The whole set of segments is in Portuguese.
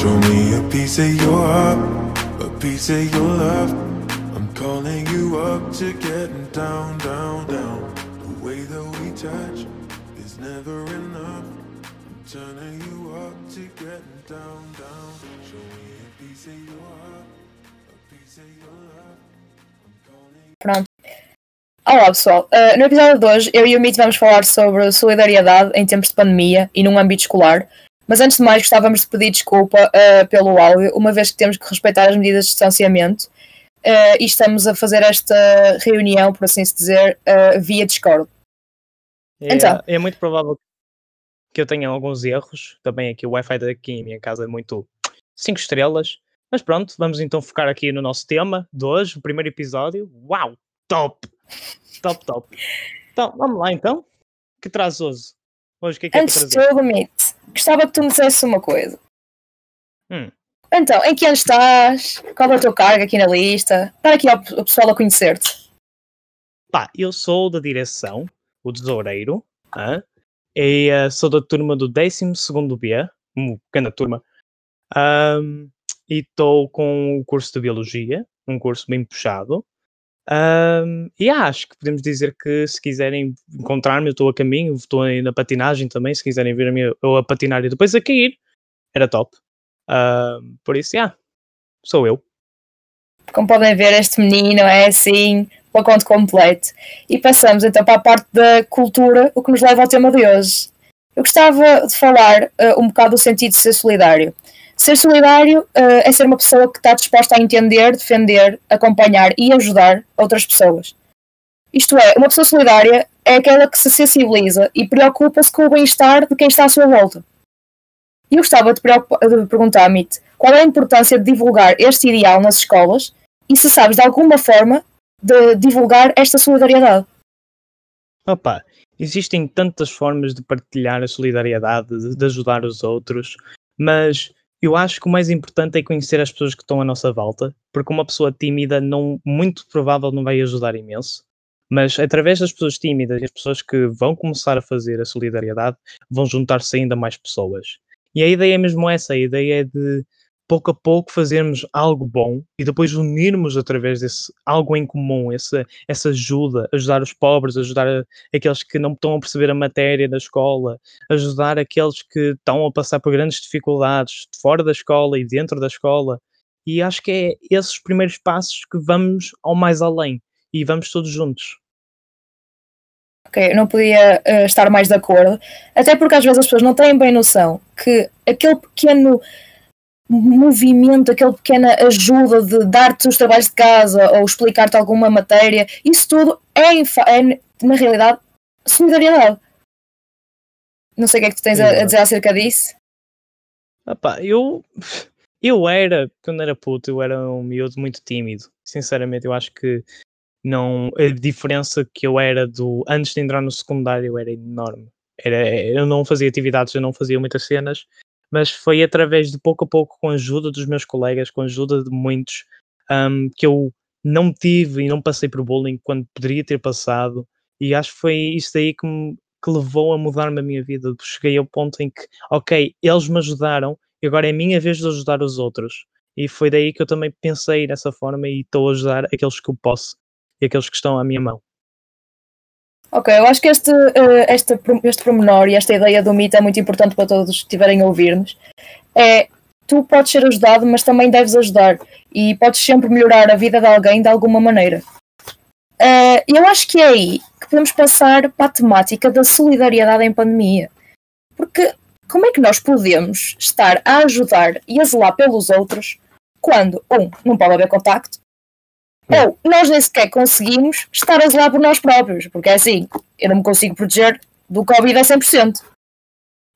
Show me a piece of your heart, a piece of your love. I'm calling you up to getting down, down, down. The way that we touch is never enough. I'm turning you up to getting down, down. Show me a piece of your heart, a piece of your love. Pronto. Olá pessoal, Uh, no episódio de hoje eu e o Mito vamos falar sobre solidariedade em tempos de pandemia e num âmbito escolar, mas antes de mais gostávamos de pedir desculpa uh, pelo áudio, uma vez que temos que respeitar as medidas de distanciamento uh, e estamos a fazer esta reunião, por assim se dizer, uh, via Discord. É, Então. é muito provável que eu tenha alguns erros. Também aqui o Wi-Fi daqui em minha casa é muito 5 estrelas. Mas pronto, vamos então focar aqui no nosso tema de hoje, o primeiro episódio. Uau! Top! Top, top. Então, vamos lá então. Que traz hoje? Hoje o que é que é Antes de tudo, Mito, gostava que tu me dissesse uma coisa. Hum. Então, em que ano estás? Qual é o teu cargo aqui na lista? Para aqui ao, ao pessoal a conhecer-te. Pá, eu sou da direção, o tesoureiro, hã? e eh, sou da turma do 12 B, uma pequena turma, Ahm, e estou com o curso de Biologia, um curso bem puxado. Ahm, e acho que podemos dizer que se quiserem encontrar-me, eu estou a caminho, estou aí na patinagem também, se quiserem ver a minha, eu a patinar e depois a cair, era top. Por isso, já, sou eu. Como podem ver, este menino é assim, pacote completo. E passamos então para a parte da cultura, o que nos leva ao tema de hoje. Eu gostava de falar eh, um bocado do sentido de ser solidário. Ser solidário eh, é ser uma pessoa que está disposta a entender, defender, acompanhar e ajudar outras pessoas. Isto é, uma pessoa solidária é aquela que se sensibiliza e preocupa-se com o bem-estar de quem está à sua volta. E eu gostava de, de perguntar, Mit, qual é a importância de divulgar este ideal nas escolas e se sabes de alguma forma de divulgar esta solidariedade. Opa, existem tantas formas de partilhar a solidariedade, de, de ajudar os outros, mas eu acho que o mais importante é conhecer as pessoas que estão à nossa volta, porque uma pessoa tímida não, muito provável não vai ajudar imenso. Mas através das pessoas tímidas e as pessoas que vão começar a fazer a solidariedade, vão juntar-se ainda mais pessoas. E a ideia é mesmo essa, a ideia é de pouco a pouco fazermos algo bom e depois unirmos através desse algo em comum, essa, essa ajuda, ajudar os pobres, ajudar aqueles que não estão a perceber a matéria da escola, ajudar aqueles que estão a passar por grandes dificuldades fora da escola e dentro da escola. E acho que é esses primeiros passos que vamos ao mais além e vamos todos juntos. Ok, eu não podia eh, estar mais de acordo, até porque às vezes as pessoas não têm bem noção que aquele pequeno movimento, aquela pequena ajuda de dar-te os trabalhos de casa ou explicar-te alguma matéria, isso tudo é, é, na realidade solidariedade. Não sei o que é que tu tens a, a dizer acerca disso. Epá, eu, eu era, quando era puto, eu era um miúdo muito tímido. Sinceramente, eu acho que não, a diferença que eu era do antes de entrar no secundário era enorme. Era, eu não fazia atividades, eu não fazia muitas cenas, mas foi através de pouco a pouco, com a ajuda dos meus colegas, com a ajuda de muitos, hum, que eu não tive e não passei por bullying quando poderia ter passado. E acho que foi isso daí que que levou a mudar-me a minha vida. Cheguei ao ponto em que, ok, eles me ajudaram e agora é a minha vez de ajudar os outros. E foi daí que eu também pensei dessa forma e estou a ajudar aqueles que eu posso e aqueles que estão à minha mão. Ok, eu acho que este, eh, este, este pormenor e esta ideia do mito é muito importante para todos que estiverem a ouvir-nos. É, tu podes ser ajudado, mas também deves ajudar. E podes sempre melhorar a vida de alguém de alguma maneira. Eh, eu acho que é aí que podemos passar para a temática da solidariedade em pandemia. Porque como é que nós podemos estar a ajudar e a zelar pelos outros quando, um, não pode haver contacto, ou nós nem sequer conseguimos estar a zelar por nós próprios, porque é assim, eu não me consigo proteger do Covid a 100%.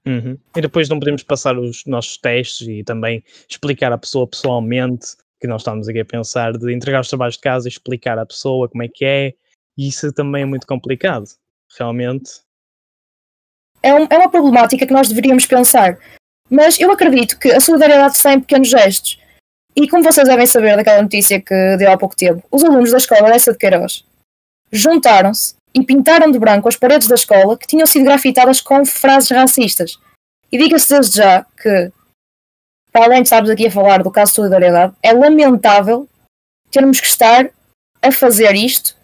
Uhum. E depois não podemos passar os nossos testes e também explicar à pessoa pessoalmente que nós estamos aqui a pensar de entregar os trabalhos de casa e explicar à pessoa como é que é. E isso também é muito complicado. Realmente. É, um- é uma problemática que nós deveríamos pensar. Mas eu acredito que a solidariedade está em pequenos gestos. E como vocês devem saber daquela notícia que deu há pouco tempo, os alunos da escola dessa de Queiroz juntaram-se e pintaram de branco as paredes da escola que tinham sido grafitadas com frases racistas. E diga-se desde já que para além de estarmos aqui a falar do caso de solidariedade, é lamentável termos que estar a fazer isto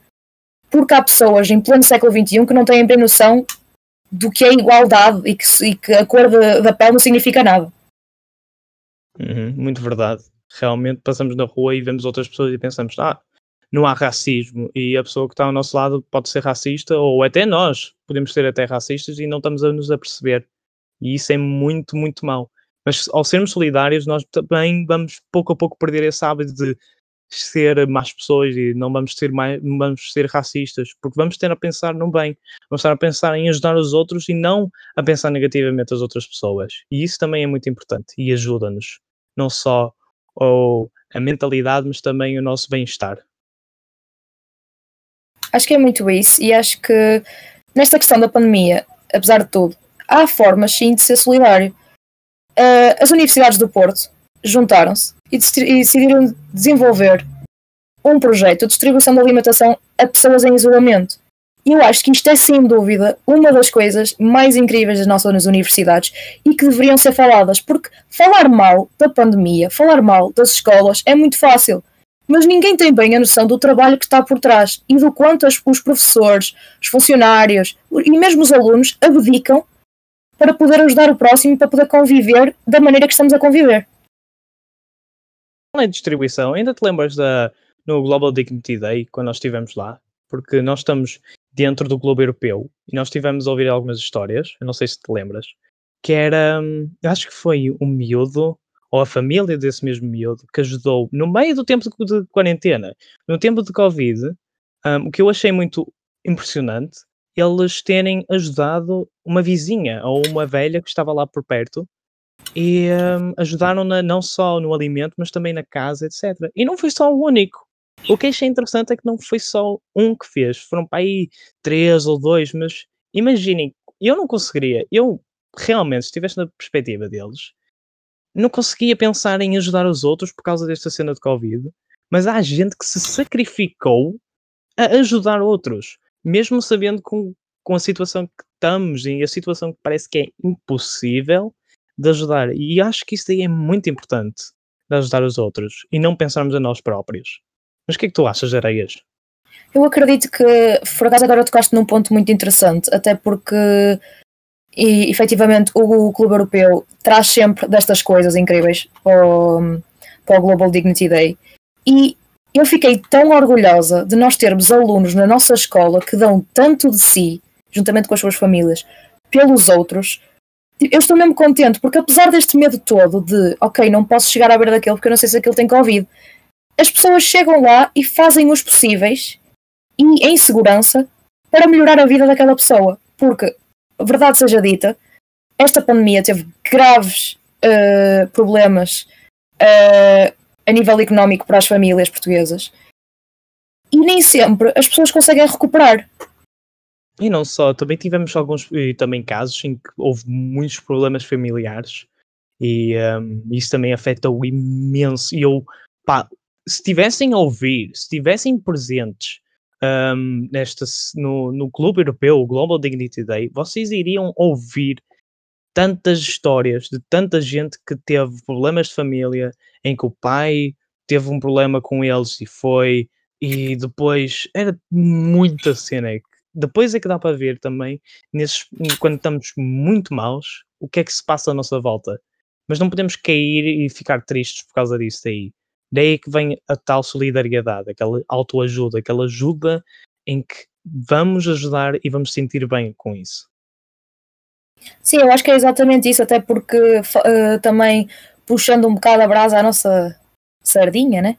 porque há pessoas em pleno século XXI que não têm bem noção do que é igualdade e que, e que a cor da pele não significa nada. Uhum, muito verdade. Realmente passamos na rua e vemos outras pessoas e pensamos, ah, não há racismo e a pessoa que está ao nosso lado pode ser racista ou até nós podemos ser até racistas e não estamos a nos aperceber. E isso é muito, muito mau. Mas ao sermos solidários, nós também vamos pouco a pouco perder esse hábito de ser más pessoas e não vamos ser mais, vamos ser racistas, porque vamos ter a pensar no bem, vamos estar a pensar em ajudar os outros e não a pensar negativamente as outras pessoas. E isso também é muito importante e ajuda-nos, não só ou a mentalidade, mas também o nosso bem-estar. Acho que é muito isso, e acho que nesta questão da pandemia, apesar de tudo, há formas sim de ser solidário. Uh, as universidades do Porto juntaram-se e decidiram desenvolver um projeto de distribuição de alimentação a pessoas em isolamento. Eu acho que isto é, sem dúvida, uma das coisas mais incríveis das nossas universidades e que deveriam ser faladas, porque falar mal da pandemia, falar mal das escolas é muito fácil, mas ninguém tem bem a noção do trabalho que está por trás e do quanto os professores, os funcionários e mesmo os alunos abdicam para poder ajudar o próximo, para poder conviver da maneira que estamos a conviver. Além de distribuição, ainda te lembras da, no Global Dignity Day, quando nós estivemos lá? Porque nós estamos dentro do Globo Europeu e nós estivemos a ouvir algumas histórias, eu não sei se te lembras, que era, hum, acho que foi um miúdo, ou a família desse mesmo miúdo, que ajudou no meio do tempo de, de quarentena, no tempo de Covid, um, o que eu achei muito impressionante eles terem ajudado uma vizinha ou uma velha que estava lá por perto e um, ajudaram-na não só no alimento, mas também na casa, etc. E não foi só o único. O que achei interessante é que não foi só um que fez, foram para aí três ou dois, mas imaginem, eu não conseguiria, eu realmente, se estivesse na perspectiva deles, não conseguia pensar em ajudar os outros por causa desta cena de Covid, mas há gente que se sacrificou a ajudar outros mesmo sabendo com, com a situação que estamos e a situação que parece que é impossível de ajudar. E acho que isso aí é muito importante, de ajudar os outros e não pensarmos a nós próprios. Mas o que é que tu achas, Areias? Eu acredito que, por acaso, agora tocaste num ponto muito interessante, até porque, e, efetivamente, o, o Clube Europeu traz sempre destas coisas incríveis para o, para o Global Dignity Day. E eu fiquei tão orgulhosa de nós termos alunos na nossa escola que dão tanto de si, juntamente com as suas famílias, pelos outros. Eu estou mesmo contente, porque apesar deste medo todo de, ok, não posso chegar à beira daquele porque eu não sei se aquele tem Covid, as pessoas chegam lá e fazem os possíveis e em segurança para melhorar a vida daquela pessoa. Porque, verdade seja dita, esta pandemia teve graves uh, problemas uh, a nível económico para as famílias portuguesas. E nem sempre as pessoas conseguem recuperar. E não só, também tivemos alguns também casos em que houve muitos problemas familiares e um, isso também afeta o imenso. E eu, pá, se tivessem a ouvir, se tivessem presentes um, nesta, no, no Clube Europeu, o Global Dignity Day, vocês iriam ouvir tantas histórias de tanta gente que teve problemas de família, em que o pai teve um problema com eles e foi, e depois era muita cena. Depois é que dá para ver também, nesses, quando estamos muito maus, o que é que se passa à nossa volta. Mas não podemos cair e ficar tristes por causa disso daí. Daí que vem a tal solidariedade, aquela autoajuda, aquela ajuda em que vamos ajudar e vamos sentir bem com isso. Sim, eu acho que é exatamente isso, até porque uh, também puxando um bocado a brasa à nossa sardinha, né?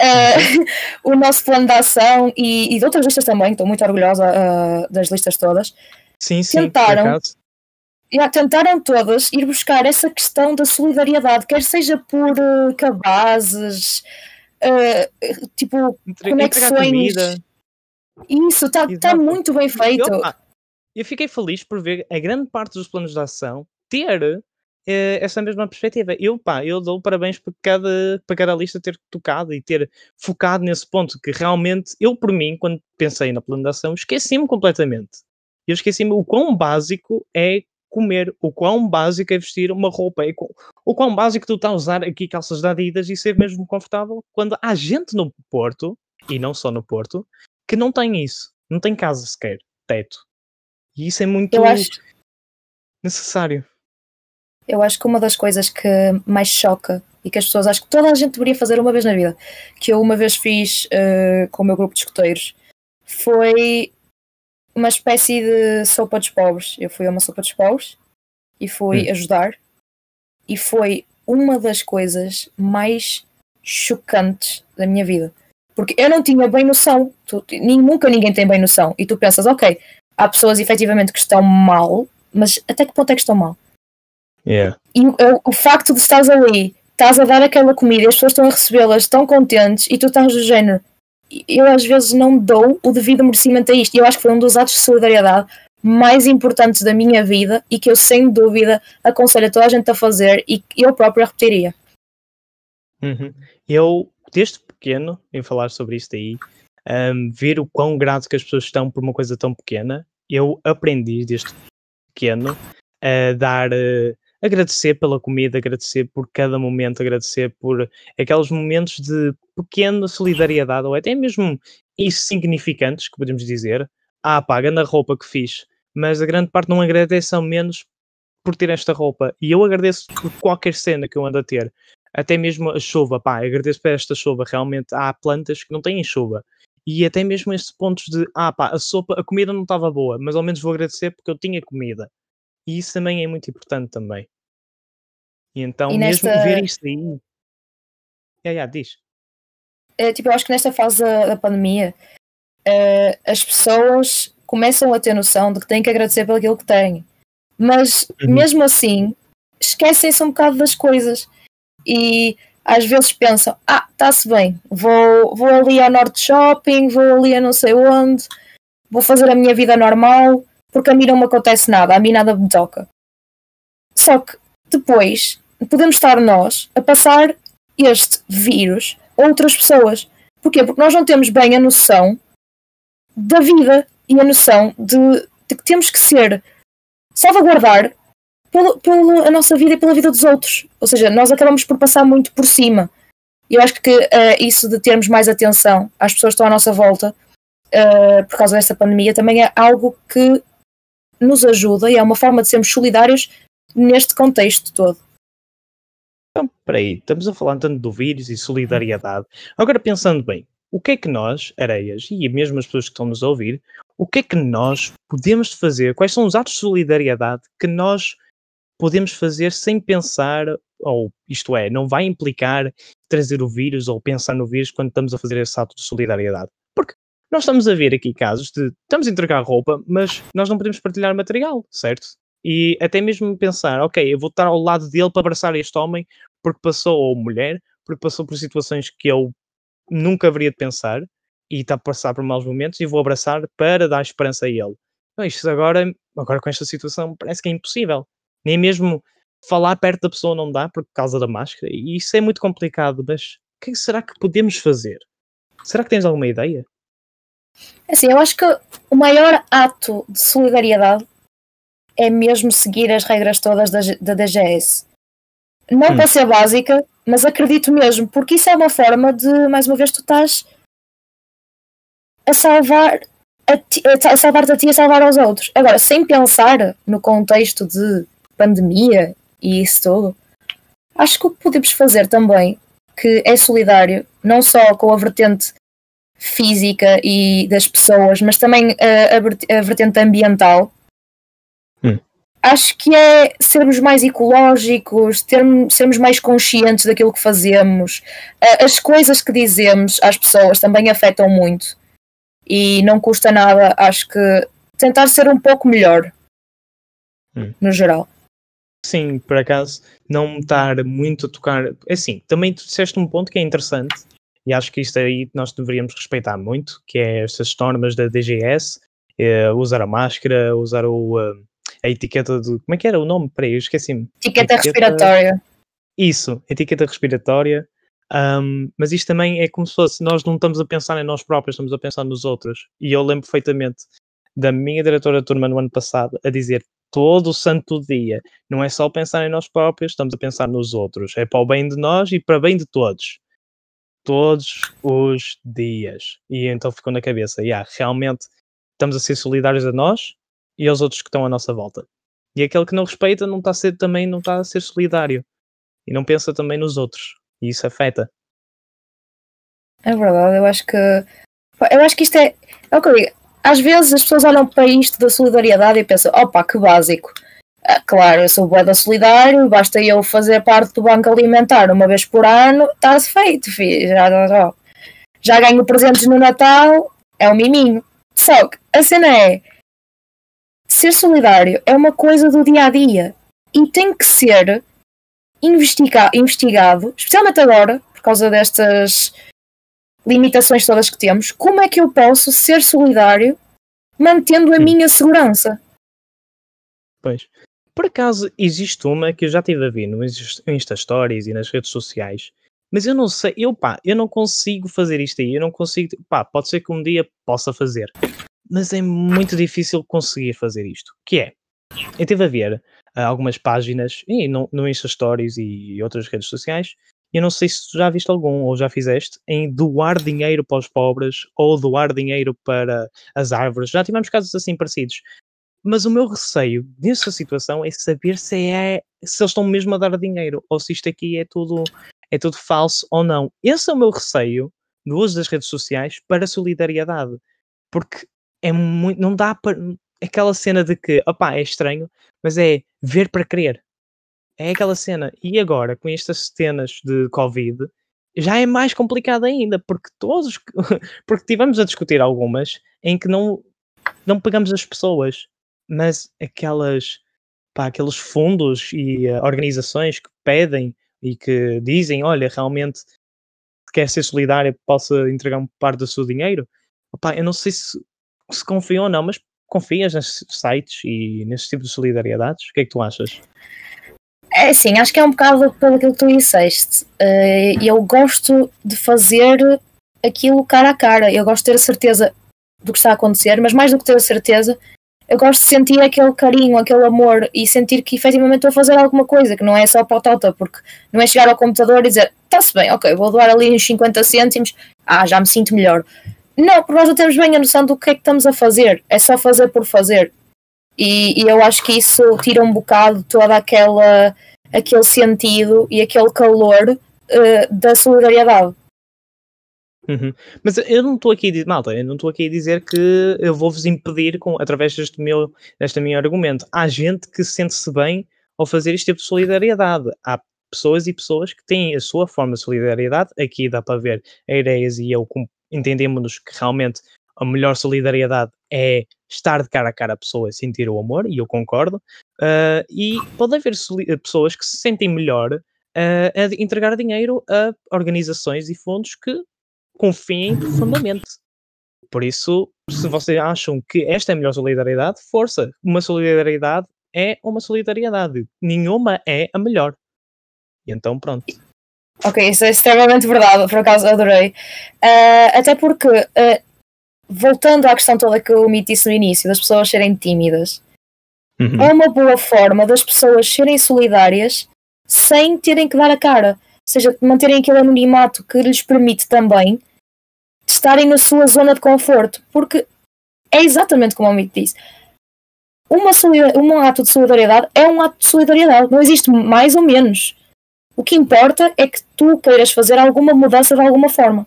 Uh, o nosso plano de ação e, e de outras listas também, estou muito orgulhosa uh, das listas todas. Sim, sim, tentaram, já, tentaram todas ir buscar essa questão da solidariedade, quer seja por uh, cabazes, uh, tipo, Entre, conexões. Isso, está tá muito bem feito. Eu, eu fiquei feliz por ver a grande parte dos planos de ação ter eh, essa mesma perspectiva. Eu, pá, eu dou parabéns por cada, para cada lista ter tocado e ter focado nesse ponto, que realmente, eu por mim, quando pensei na plano de ação, esqueci-me completamente. Eu esqueci-me o quão básico é comer, o quão básico é vestir uma roupa, e o quão básico tu estás a usar aqui calças de Adidas e ser mesmo confortável, quando há gente no Porto, e não só no Porto, que não tem isso, não tem casa sequer, teto. E isso é muito Eu acho, necessário. eu acho que uma das coisas que mais choca e que as pessoas acho que toda a gente deveria fazer uma vez na vida, que eu uma vez fiz eh, com o meu grupo de escuteiros, foi uma espécie de sopa dos pobres. Eu fui a uma sopa dos pobres e fui Hum. ajudar, e foi uma das coisas mais chocantes da minha vida. Porque eu não tinha bem noção, tu- nem- nunca ninguém tem bem noção, e tu pensas, ok, há pessoas efetivamente que estão mal, mas até que ponto é que estão mal? Yeah. E o, o- o facto de estares ali, estás a dar aquela comida e as pessoas estão a recebê-las tão contentes e tu estás do género. Eu às vezes não dou o devido merecimento a isto. Eu acho que foi um dos atos de solidariedade mais importantes da minha vida e que eu sem dúvida aconselho a toda a gente a fazer e que eu própria repetiria. Uhum. Eu, desde pequeno, em falar sobre isto aí, um, ver o quão grato que as pessoas estão por uma coisa tão pequena, eu aprendi desde pequeno a dar, eh, agradecer pela comida, agradecer por cada momento, agradecer por aqueles momentos de pequena solidariedade, ou até mesmo insignificantes, que podemos dizer. Ah, pá, na roupa que fiz, mas a grande parte não agradece ao menos por ter esta roupa. E eu agradeço por qualquer cena que eu ando a ter até mesmo a chuva, pá, agradeço por esta chuva, realmente há plantas que não têm chuva. E até mesmo estes pontos de, ah pá, a sopa, a comida não estava boa, mas ao menos vou agradecer porque eu tinha comida. E isso também é muito importante também. E então, E mesmo nesta- ver isto aí. Yeah, yeah, diz. É, tipo, eu acho que nesta fase da, pandemia eh, as pessoas começam a ter noção de que têm que agradecer pelo aquilo que têm. Mas Uhum. mesmo assim esquecem-se um bocado das coisas e às vezes pensam, ah, está-se bem, vou, vou ali ao Norte Shopping, vou ali a não sei onde, vou fazer a minha vida normal, porque a mim não me acontece nada, a mim nada me toca. Só que depois podemos estar nós a passar este vírus a outras pessoas. Porquê? Porque nós não temos bem a noção da vida e a noção de, de que temos que ser salvaguardar pela nossa vida e pela vida dos outros. Ou seja, nós acabamos por passar muito por cima. Eu acho que eh, isso de termos mais atenção às pessoas que estão à nossa volta eh, por causa desta pandemia também é algo que nos ajuda e é uma forma de sermos solidários neste contexto todo. Então, peraí, estamos a falar tanto do vírus e solidariedade. Agora, pensando bem, o que é que nós, areias, e mesmo as pessoas que estão nos a ouvir, o que é que nós podemos fazer? Quais são os atos de solidariedade que nós podemos fazer sem pensar, ou isto é, não vai implicar trazer o vírus ou pensar no vírus quando estamos a fazer esse ato de solidariedade? Porque nós estamos a ver aqui casos de estamos a entregar roupa, mas nós não podemos partilhar material, certo? E até mesmo pensar, ok, eu vou estar ao lado dele para abraçar este homem porque passou, ou mulher, porque passou por situações que eu nunca haveria de pensar e está a passar por maus momentos e vou abraçar para dar esperança a ele. Não, isto agora, agora com esta situação parece que é impossível. Nem mesmo falar perto da pessoa não dá por causa da máscara e isso é muito complicado, mas o que será que podemos fazer? Será que tens alguma ideia? Assim, eu acho que o maior ato de solidariedade é mesmo seguir as regras todas da, da DGS. Não Hum. para ser básica, mas acredito mesmo, porque isso é uma forma de, mais uma vez, tu estás a salvar a, ti- a salvar-te a ti e a salvar aos outros. Agora, sem pensar no contexto de pandemia e isso tudo, acho que o que podemos fazer também, que é solidário, não só com a vertente física e das pessoas, mas também a, a a vertente ambiental. Hum. Acho que é sermos mais ecológicos, termos, sermos mais conscientes daquilo que fazemos. As coisas que dizemos às pessoas também afetam muito. E não custa nada, acho que tentar ser um pouco melhor. Hum. No geral. Sim, por acaso, não estar muito a tocar. Assim, também tu disseste um ponto que é interessante, e acho que isto aí nós deveríamos respeitar muito, que é estas normas da DGS, eh, usar a máscara, usar o, eh, a etiqueta do. Como é que era o nome? Peraí, eu esqueci-me. Etiqueta Etiqueta- respiratória. Isso, etiqueta respiratória. Ahm, mas isto também é como se fosse, nós não estamos a pensar em nós próprios, estamos a pensar nos outros. E eu lembro perfeitamente da minha diretora de turma no ano passado a dizer: todo o santo dia. Não é só pensar em nós próprios, estamos a pensar nos outros. É para o bem de nós e para o bem de todos. Todos os dias. E então ficou na cabeça, yeah, realmente estamos a ser solidários a nós e aos outros que estão à nossa volta. E aquele que não respeita não está a ser, também não está a ser solidário. E não pensa também nos outros. E isso afeta. É verdade, eu acho que eu acho que isto é, é o que eu digo. Às vezes as pessoas olham para isto da solidariedade e pensam, opa, que básico. Ah, claro, eu sou boeda solidário, basta eu fazer parte do banco alimentar uma vez por ano, está-se feito, filho. Já, já, já ganho presentes no Natal, é um miminho. Só que a cena é ser solidário é uma coisa do dia a dia e tem que ser investiga investigado, especialmente agora, por causa destas limitações todas que temos, como é que eu posso ser solidário mantendo a minha segurança? Pois. Por acaso existe uma que eu já tive a ver no Insta Stories e nas redes sociais, mas eu não sei, eu pá, eu não consigo fazer isto aí, eu não consigo, pá, pode ser que um dia possa fazer, mas é muito difícil conseguir fazer isto. Que é, eu tive a ver uh, algumas páginas e no, no Insta Stories e outras redes sociais eu não sei se tu já viste algum ou já fizeste em doar dinheiro para os pobres ou doar dinheiro para as árvores. Já tivemos casos assim parecidos. Mas o meu receio nessa situação é saber se, é, se eles estão mesmo a dar dinheiro ou se isto aqui é tudo, é tudo falso ou não. Esse é o meu receio do uso das redes sociais para solidariedade. Porque é muito, não dá para. Aquela cena de que, opá, é estranho, mas é ver para crer. É aquela cena. E agora, com estas cenas de Covid, já é mais complicado ainda, porque todos. porque tivemos a discutir algumas em que não, não pegamos as pessoas, mas aquelas. Pá, aqueles fundos e uh, organizações que pedem e que dizem: olha, realmente quer ser solidária, possa entregar um parte do seu dinheiro. Eu não sei se, se confiam ou não, mas confias nesses sites e nesse tipo de solidariedades? O que é que tu achas? É sim, acho que é um bocado pelo que tu disseste. Uh, eu gosto de fazer aquilo cara a cara. Eu gosto de ter a certeza do que está a acontecer, mas mais do que ter a certeza, eu gosto de sentir aquele carinho, aquele amor e sentir que efetivamente estou a fazer alguma coisa, que não é só patota, porque não é chegar ao computador e dizer está-se bem, ok, vou doar ali uns 50 cêntimos, ah, já me sinto melhor. Não, porque nós não temos bem a noção do que é que estamos a fazer, é só fazer por fazer. E, e, eu acho que isso tira um bocado toda aquela aquele sentido e aquele calor uh, da solidariedade. Uhum. Mas eu não estou aqui malta, eu não estou aqui a dizer que eu vou-vos impedir com, através deste meu, deste meu argumento. Há gente que sente-se bem ao fazer este tipo de solidariedade. Há pessoas e pessoas que têm a sua forma de solidariedade. Aqui dá para ver a Ireias e eu entendemos que realmente a melhor solidariedade é estar de cara a cara a pessoa e sentir o amor, e eu concordo. Uh, e pode haver pessoas que se sentem melhor uh, a entregar dinheiro a organizações e fundos que confiem profundamente. Por isso, se vocês acham que esta é a melhor solidariedade, força. Uma solidariedade é uma solidariedade. Nenhuma é a melhor. E então, pronto. Ok, isso é extremamente verdade, por acaso adorei. Uh, até porque uh, voltando à questão toda que eu disse no início, das pessoas serem tímidas, uhum. é uma boa forma das pessoas serem solidárias sem terem que dar a cara. Ou seja, manterem aquele anonimato que lhes permite também estarem na sua zona de conforto. Porque é exatamente como o Mito disse. Uma um ato de solidariedade é um ato de solidariedade. Não existe mais ou menos. O que importa é que tu queiras fazer alguma mudança de alguma forma.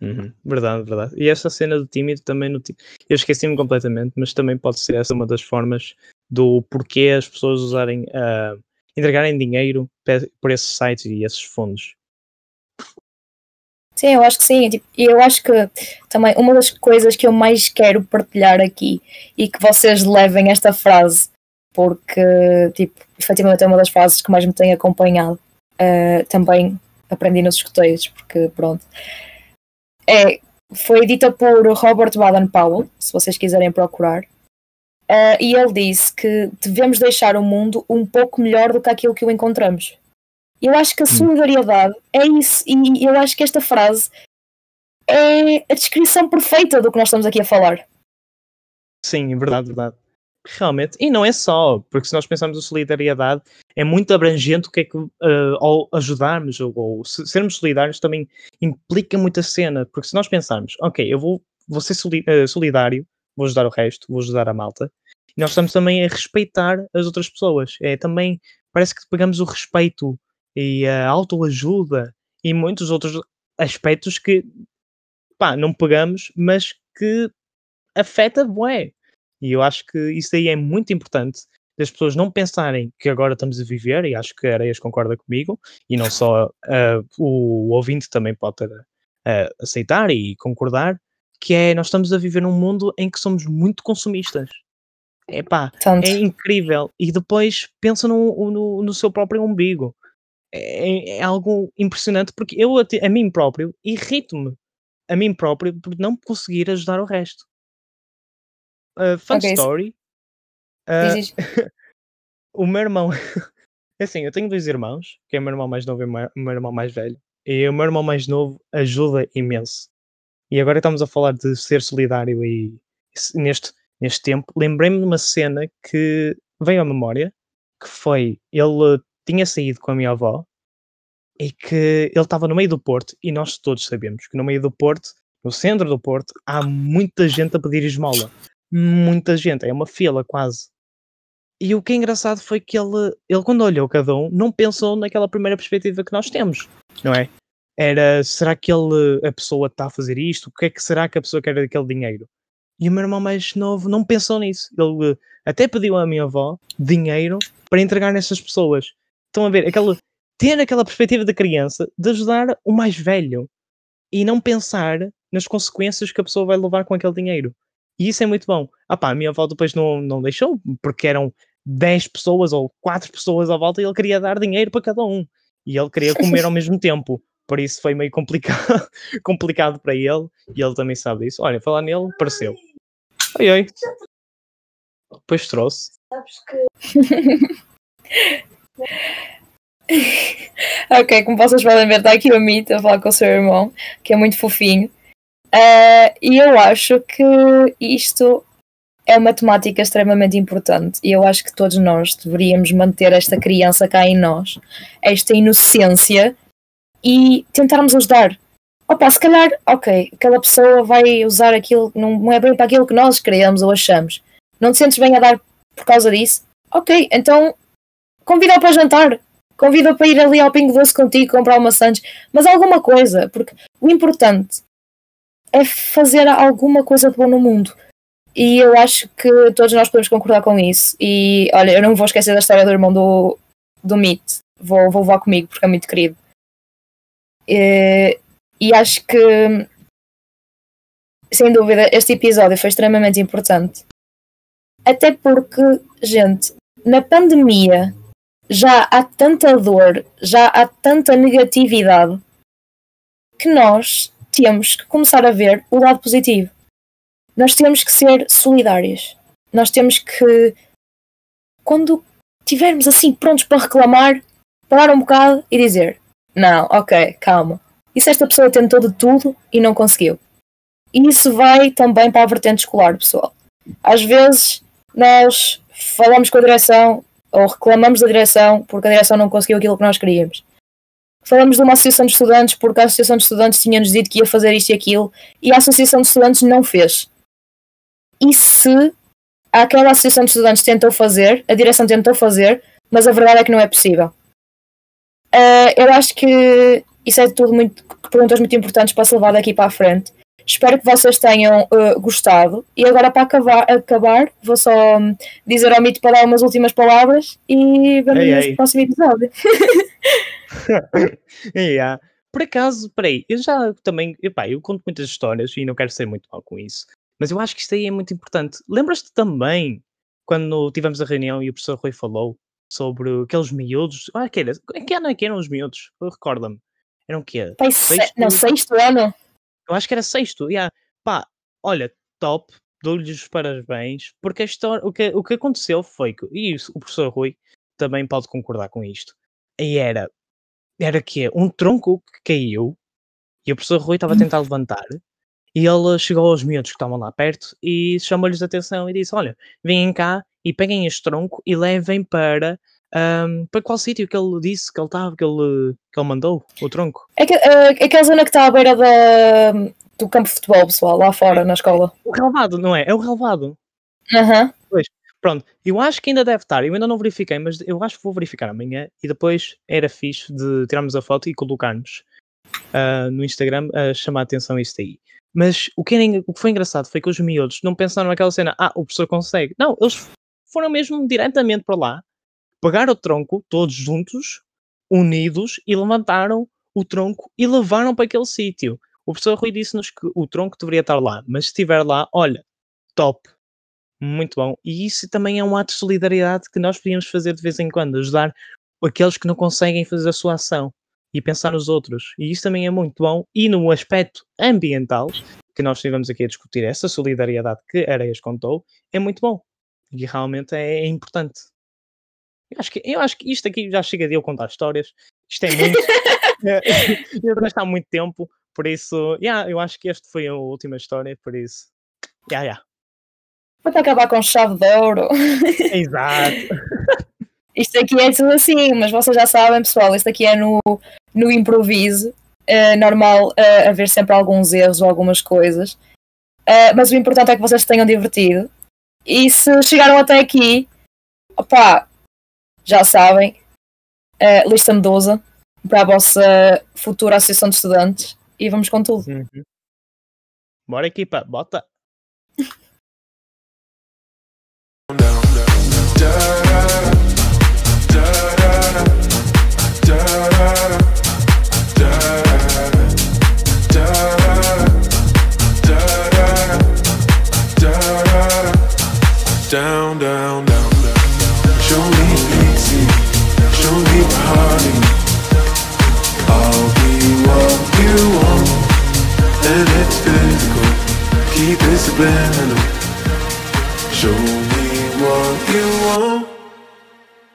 Uhum, verdade, verdade. E essa cena do tímido também no eu esqueci-me completamente, mas também pode ser essa uma das formas do porquê as pessoas usarem uh, entregarem dinheiro por esses sites e esses fundos. Sim, eu acho que sim. Tipo, e eu acho que também uma das coisas que eu mais quero partilhar aqui e que vocês levem esta frase, porque tipo, efetivamente é uma das frases que mais me tem acompanhado. Uh, também aprendi nos escuteiros, porque pronto é, foi dita por Robert Baden-Powell, se vocês quiserem procurar, uh, e ele disse que devemos deixar o mundo um pouco melhor do que aquilo que o encontramos. Eu acho que a hum. solidariedade é isso, e eu acho que esta frase é a descrição perfeita do que nós estamos aqui a falar. Sim, é verdade, verdade. Realmente, e não é só, porque se nós pensarmos a solidariedade, é muito abrangente o que é que uh, ao ajudarmos ou, ou sermos solidários também implica muita cena, porque se nós pensarmos, ok, eu vou, vou ser soli uh, solidário, vou ajudar o resto, vou ajudar a malta, e nós estamos também a respeitar as outras pessoas. É também, parece que pegamos o respeito e a autoajuda e muitos outros aspectos que, pá, não pegamos, mas que afeta, bué. E eu acho que isso aí é muito importante das pessoas não pensarem que agora estamos a viver, e acho que a Areias concorda comigo, e não só uh, o, ouvinte também pode uh, aceitar e concordar, que é nós estamos a viver num mundo em que somos muito consumistas. Epá, Tanto. é incrível. E depois pensa no, no, no seu próprio umbigo. É, é, algo impressionante porque eu a, a mim próprio irrito-me a mim próprio por não conseguir ajudar o resto. Uh, fun okay. story. Uh, o meu irmão. Assim, eu tenho dois irmãos, que é o meu irmão mais novo e o meu irmão mais velho. E o meu irmão mais novo ajuda imenso. E agora estamos a falar de ser solidário e neste, neste tempo, lembrei-me de uma cena que veio à memória, que foi, ele tinha saído com a minha avó e que ele estava no meio do Porto e nós todos sabemos que no meio do Porto, no centro do Porto, há muita gente a pedir esmola muita gente, é uma fila quase. E o que é engraçado foi que ele, ele quando olhou cada um, não pensou naquela primeira perspectiva que nós temos, não é? Era, será que ele, a pessoa está a fazer isto? O que é que será que a pessoa quer daquele dinheiro? E o meu irmão mais novo não pensou nisso. Ele até pediu à minha avó dinheiro para entregar nessas pessoas. Estão a ver, aquela, ter aquela perspectiva da criança de ajudar o mais velho e não pensar nas consequências que a pessoa vai levar com aquele dinheiro. E isso é muito bom. Ah pá, a minha avó depois não, não deixou, porque eram 10 pessoas ou 4 pessoas à volta e ele queria dar dinheiro para cada um. E ele queria comer ao mesmo tempo. Por isso foi meio complicado, complicado para ele. E ele também sabe disso. Olha, falar nele, pareceu. Oi, oi. Depois trouxe. Sabes que. ok, como vocês podem ver, está aqui o Mito a falar com o seu irmão, que é muito fofinho. Uh, e eu acho que isto é uma temática extremamente importante e eu acho que todos nós deveríamos manter esta criança cá em nós, esta inocência e tentarmos ajudar. Opa, se calhar, ok, aquela pessoa vai usar aquilo, não é bem para aquilo que nós queremos ou achamos. Não te sentes bem a dar por causa disso? Ok, então convida-o para jantar, convida para ir ali ao Pingo Doce contigo, comprar uma Santos, mas alguma coisa, porque o importante é fazer alguma coisa de bom no mundo. E eu acho que todos nós podemos concordar com isso. E olha, eu não vou esquecer da história do irmão do, do Meet. Vou, vou levar comigo porque é muito querido. E, e acho que, sem dúvida, este episódio foi extremamente importante. Até porque, gente, na pandemia já há tanta dor, já há tanta negatividade que nós temos que começar a ver o lado positivo. Nós temos que ser solidários. Nós temos que, quando estivermos assim prontos para reclamar, parar um bocado e dizer: Não, ok, calma. E se esta pessoa tentou de tudo e não conseguiu? E isso vai também para a vertente escolar, pessoal. Às vezes nós falamos com a direção ou reclamamos da direção porque a direção não conseguiu aquilo que nós queríamos falamos de uma associação de estudantes porque a associação de estudantes tinha-nos dito que ia fazer isto e aquilo e a associação de estudantes não fez. E se aquela associação de estudantes tentou fazer, a direção tentou fazer, mas a verdade é que não é possível. Uh, eu acho que isso é tudo muito perguntas muito importantes para se levar daqui para a frente. Espero que vocês tenham uh, gostado. E agora, para acabar, acabar, vou só dizer ao Mito para dar umas últimas palavras e vemos no próximo episódio. yeah. Por acaso, peraí, eu já também, epá, eu conto muitas histórias e não quero ser muito mal com isso, mas eu acho que isto aí é muito importante. Lembras-te também quando tivemos a reunião e o professor Rui falou sobre aqueles miúdos? Ah, que era? Que ano é que eram os miúdos? Recorda-me. Eram o quê? Pai, sexto? Não, sexto ano. Eu acho que era sexto. Yeah. Pá, olha, top, dou-lhes os parabéns, porque a história, o, que, o que aconteceu foi que, e o professor Rui também pode concordar com isto, e era era que é um tronco que caiu e o professor Rui estava a tentar levantar e ele chegou aos miúdos que estavam lá perto e chamou-lhes a atenção e disse: Olha, vêm cá e peguem este tronco e levem para. Ahm, para qual sítio que ele disse que ele estava, que ele, que ele mandou o tronco? É que, eh, aquela zona que está à beira da, do campo de futebol, pessoal, lá fora, na escola. O relevado, não é? É o relevado. Aham. Pronto, eu acho que ainda deve estar, eu ainda não verifiquei, mas eu acho que vou verificar amanhã e depois era fixe de tirarmos a foto e colocarmos ah, no Instagram a chamar a atenção a isso aí. Mas o que, era engra- o que foi engraçado foi que os miúdos não pensaram naquela cena, ah, o professor consegue. Não, eles foram mesmo diretamente para lá, pegaram o tronco, todos juntos, unidos, e levantaram o tronco e levaram para aquele sítio. O professor Rui disse-nos que o tronco deveria estar lá, mas se estiver lá, olha, top. Muito bom. E isso também é um ato de solidariedade que nós podíamos fazer de vez em quando, ajudar aqueles que não conseguem fazer a sua ação e pensar nos outros. E isso também é muito bom. E no aspecto ambiental, que nós estivemos aqui a discutir, essa solidariedade que Areias contou, é muito bom. E realmente é, é importante. Eu acho, que, eu acho que isto aqui já chega de eu contar histórias. Isto é muito. eu já está há muito tempo, por isso, yeah, eu acho que este foi a última história, por isso. Yeah, yeah. Vou acabar com chave de ouro. Exato. Isto aqui é tudo assim, mas vocês já sabem, pessoal, isto aqui é no, no improviso. É normal eh, haver sempre alguns erros ou algumas coisas. Eh, mas o importante é que vocês se tenham divertido. E se chegaram até aqui, opá, já sabem, uh, lista Medusa para a vossa futura Associação de Estudantes e vamos com tudo. Uhum. Bora, equipa, bota. Show me what you want.